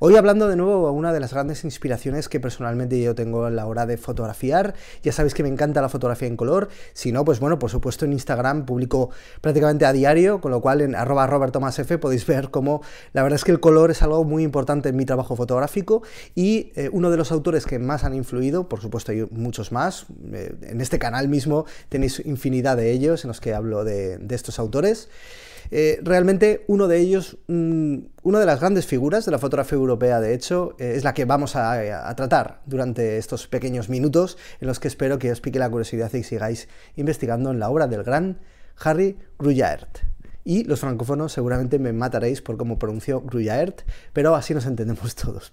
Hoy hablando de nuevo a una de las grandes inspiraciones que personalmente yo tengo a la hora de fotografiar. Ya sabéis que me encanta la fotografía en color. Si no, pues bueno, por supuesto en Instagram publico prácticamente a diario, con lo cual en arroba robertomasf podéis ver cómo la verdad es que el color es algo muy importante en mi trabajo fotográfico y eh, uno de los autores que más han influido, por supuesto hay muchos más, eh, en este canal mismo tenéis infinidad de ellos en los que hablo de estos autores. Eh, realmente uno de ellos, mm, una de las grandes figuras de la fotografía europea, de hecho, eh, es la que vamos a, tratar durante estos pequeños minutos en los que espero que os pique la curiosidad y sigáis investigando en la obra del gran Harry Gruyaert. Y los francófonos seguramente me mataréis por cómo pronunció Gruyaert, pero así nos entendemos todos.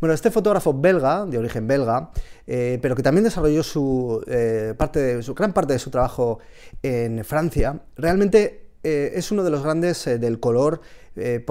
Bueno, este fotógrafo belga, de origen belga, eh, pero que también desarrolló su, parte su gran parte de su trabajo en Francia, realmente eh, es uno de los grandes eh, del color, eh,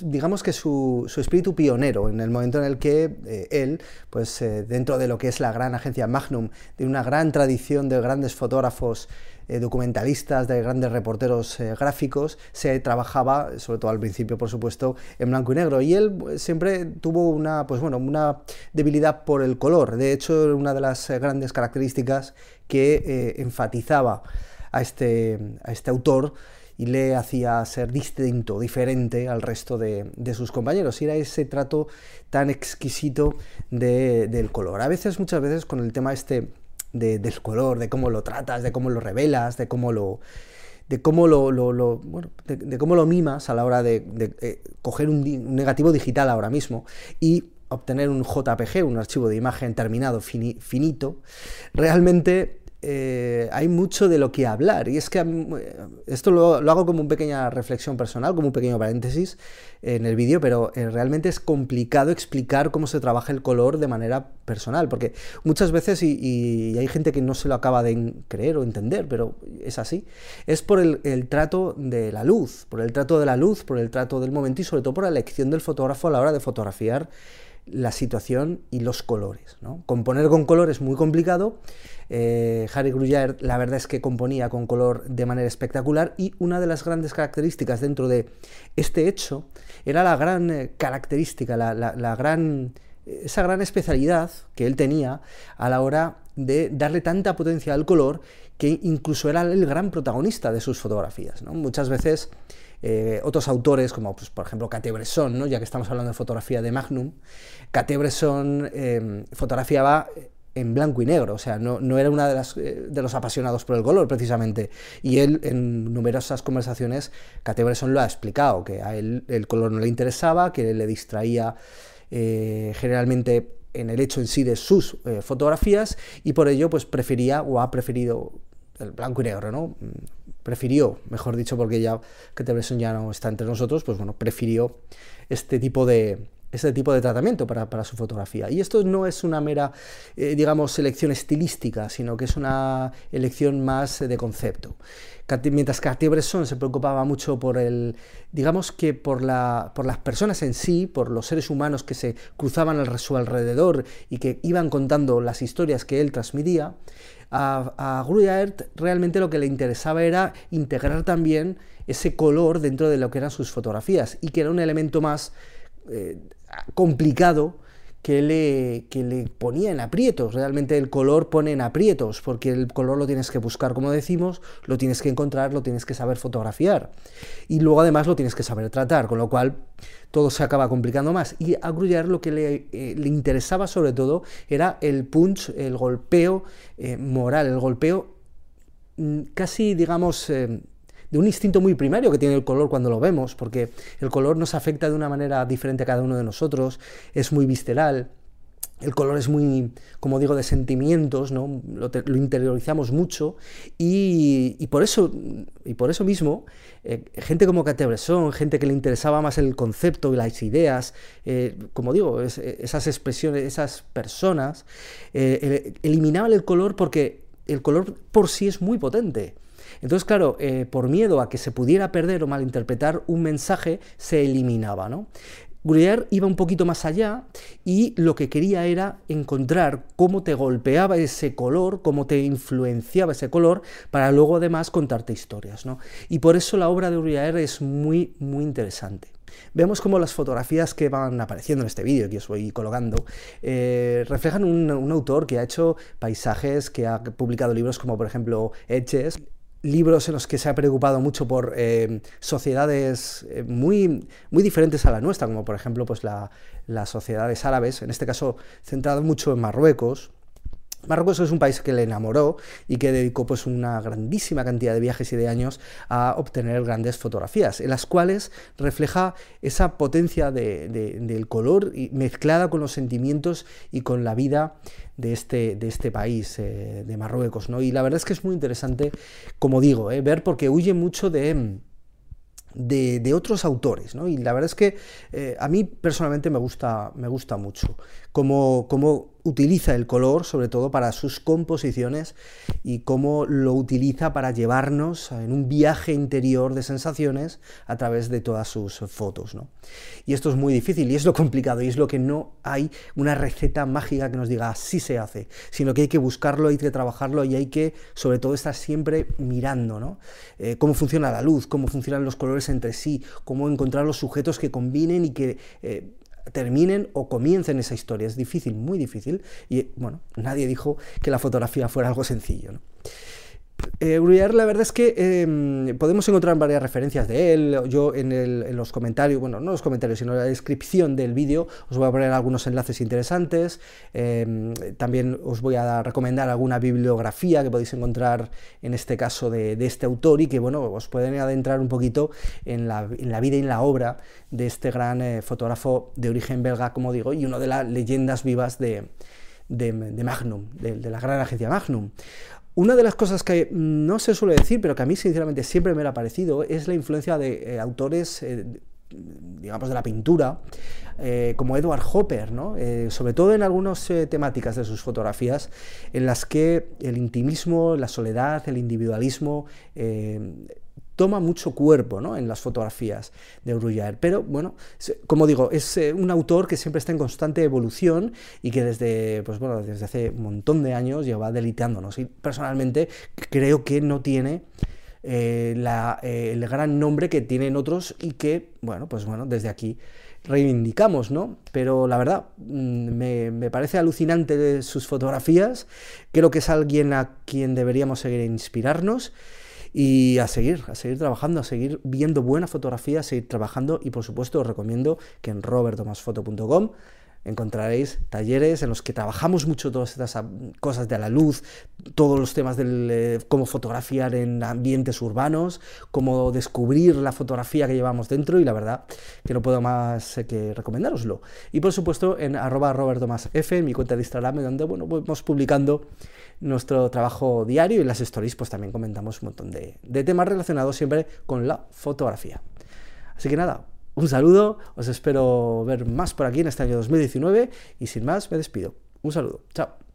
digamos que su, espíritu pionero, en el momento en el que él, pues dentro de lo que es la gran agencia Magnum, de una gran tradición de grandes fotógrafos documentalistas, de grandes reporteros gráficos, se trabajaba, sobre todo al principio, por supuesto, en blanco y negro. Y él pues, siempre tuvo una, pues bueno, una debilidad por el color. De hecho, una de las grandes características que enfatizaba a este, a este autor y le hacía ser distinto, diferente al resto de, sus compañeros. Y era ese trato tan exquisito del color. A veces, muchas veces, con el tema este del color, de cómo lo tratas, de cómo lo revelas, de cómo lo de cómo lo, de, cómo lo mimas a la hora de, eh, coger un, negativo digital ahora mismo y obtener un JPG, un archivo de imagen terminado finito, realmente eh, hay mucho de lo que hablar. Y es que esto lo, hago como una pequeña reflexión personal, como un pequeño paréntesis en el vídeo, pero eh, realmente es complicado explicar cómo se trabaja el color de manera personal, porque muchas veces, y, hay gente que no se lo acaba de creer o entender, pero es así, es por el, trato de la luz, por el trato de la luz, por el trato del momento y sobre todo por la elección del fotógrafo a la hora de fotografiar la situación y los colores. Componer con color es muy complicado. Eh, Harry Gruyer la verdad es que componía con color de manera espectacular y una de las grandes características dentro de este hecho era la gran eh, característica, la, gran, esa gran especialidad que él tenía a la hora de darle tanta potencia al color que incluso era el gran protagonista de sus fotografías. Muchas veces eh, otros autores, como pues, por ejemplo Cate-Bresson, ¿no? ya que estamos hablando de fotografía de Magnum, Cate-Bresson em, fotografiaba en blanco y negro, o sea, no, era una de, las, eh, de los apasionados por el color, precisamente. Y él, en numerosas conversaciones, Cate-Bresson lo ha explicado, que a él el color no le interesaba, que le distraía eh, generalmente en el hecho en sí de sus fotografías, y por ello, pues prefería o ha preferido el blanco y negro, ¿no? Prefirió, mejor dicho, porque ya que Bresson ya no está entre nosotros, pues bueno, prefirió este tipo de, este tipo de tratamiento para, su fotografía. Y esto no es una mera, eh, digamos, elección estilística, sino que es una elección más de concepto. Mientras Cartier-Bresson se preocupaba mucho por el, digamos que por, la, por las personas en sí, por los seres humanos que se cruzaban a su alrededor y que iban contando las historias que él transmitía, a, a realmente lo que le interesaba era integrar también ese color dentro de lo que eran sus fotografías y que era un elemento más eh, complicado que le, que le ponía en aprietos. Realmente el color pone en aprietos, porque el color lo tienes que buscar, como decimos, lo tienes que encontrar, lo tienes que saber fotografiar. Y luego además lo tienes que saber tratar, con lo cual todo se acaba complicando más. Y a Gruyère lo que le, eh, le interesaba sobre todo era el punch, el golpeo eh, moral, el golpeo mm, casi, digamos, de un instinto muy primario que tiene el color cuando lo vemos, porque el color nos afecta de una manera diferente a cada uno de nosotros, es muy visceral. El color es muy, como digo, de sentimientos, ¿no? lo, interiorizamos mucho y, por eso, y por eso mismo, eh, gente como Bresson, gente que le interesaba más el concepto y las ideas, eh, como digo, esas expresiones, esas personas, eh, eliminaban el color porque el color por sí es muy potente. Entonces, claro, por miedo a que se pudiera perder o malinterpretar un mensaje, se eliminaba, ¿no? Gruyère iba un poquito más allá y lo que quería era encontrar cómo te golpeaba ese color, cómo te influenciaba ese color, para luego además contarte historias. ¿no? Y por eso la obra de Gruyère es muy, muy interesante. Vemos cómo las fotografías que van apareciendo en este vídeo que os voy colocando eh, reflejan un, un, autor que ha hecho paisajes, que ha publicado libros como por ejemplo Edges, libros en los que se ha preocupado mucho por eh, sociedades eh, muy, muy diferentes a la nuestra, como por ejemplo pues las sociedades árabes, en este caso centrado mucho en Marruecos, Marruecos es un país que le enamoró y que dedicó pues una grandísima cantidad de viajes y de años a obtener grandes fotografías, en las cuales refleja esa potencia del color mezclada con los sentimientos y con la vida de este, de este país, eh, de Marruecos. ¿no? Y la verdad es que es muy interesante, como digo, eh, ver porque huye mucho de... De, otros autores, ¿no? Y la verdad es que eh, a mí personalmente me gusta, me gusta mucho utiliza el color, sobre todo para sus composiciones, y cómo lo utiliza para llevarnos en un viaje interior de sensaciones a través de todas sus fotos. ¿no? Y esto es muy difícil y es lo complicado y es lo que no hay una receta mágica que nos diga así se hace, sino que hay que buscarlo, hay que trabajarlo y hay que, sobre todo, estar siempre mirando ¿no? Eh, cómo funciona la luz, cómo funcionan los colores entre sí, cómo encontrar los sujetos que combinen y que... Eh, terminen o comiencen esa historia. Es difícil, muy difícil. Y bueno, nadie dijo que la fotografía fuera algo sencillo. Eh, la verdad es que em, podemos encontrar varias referencias de él. Yo en, los comentarios, bueno, no los comentarios, sino la descripción del vídeo, os voy a poner algunos enlaces interesantes. Em, también os voy a recomendar alguna bibliografía que podéis encontrar en este caso de, este autor y que, bueno, os pueden adentrar un poquito en la, vida y en la obra de este gran eh, fotógrafo de origen belga, como digo, y uno de las leyendas vivas de, Magnum, de, la gran agencia Magnum. Una de las cosas que no se suele decir, pero que a mí sinceramente siempre me ha parecido, es la influencia de eh, autores, eh, digamos, de la pintura, eh, como Edward Hopper, ¿no? sobre todo en algunas temáticas de sus fotografías, en las que el intimismo, la soledad, el individualismo toma mucho cuerpo ¿no? en las fotografías de Bruguière. Pero bueno, como digo, es eh, un autor que siempre está en constante evolución y que desde, pues, bueno, desde hace un montón de años lleva deliteándonos. Y personalmente creo que no tiene eh, eh, el gran nombre que tienen otros y que, bueno, pues bueno, desde aquí reivindicamos, ¿no? Pero la verdad, mm, me, parece alucinante sus fotografías, creo que es alguien a quien deberíamos seguir inspirarnos y a seguir, a seguir trabajando, a seguir viendo buena fotografía, a seguir trabajando. Y por supuesto os recomiendo que en robertomasfoto.com encontraréis talleres en los que trabajamos mucho todas estas cosas de la luz, todos los temas de eh, cómo fotografiar en ambientes urbanos, cómo descubrir la fotografía que llevamos dentro y la verdad que no puedo más eh, que recomendároslo. Y por supuesto en arroba robertomasf, en mi cuenta de Instagram, donde bueno, vamos publicando nuestro trabajo diario y las stories pues también comentamos un montón de, de temas relacionados siempre con la fotografía. Así que nada, un saludo, os espero ver más por aquí en este año 2019 y sin más me despido. Un saludo, chao.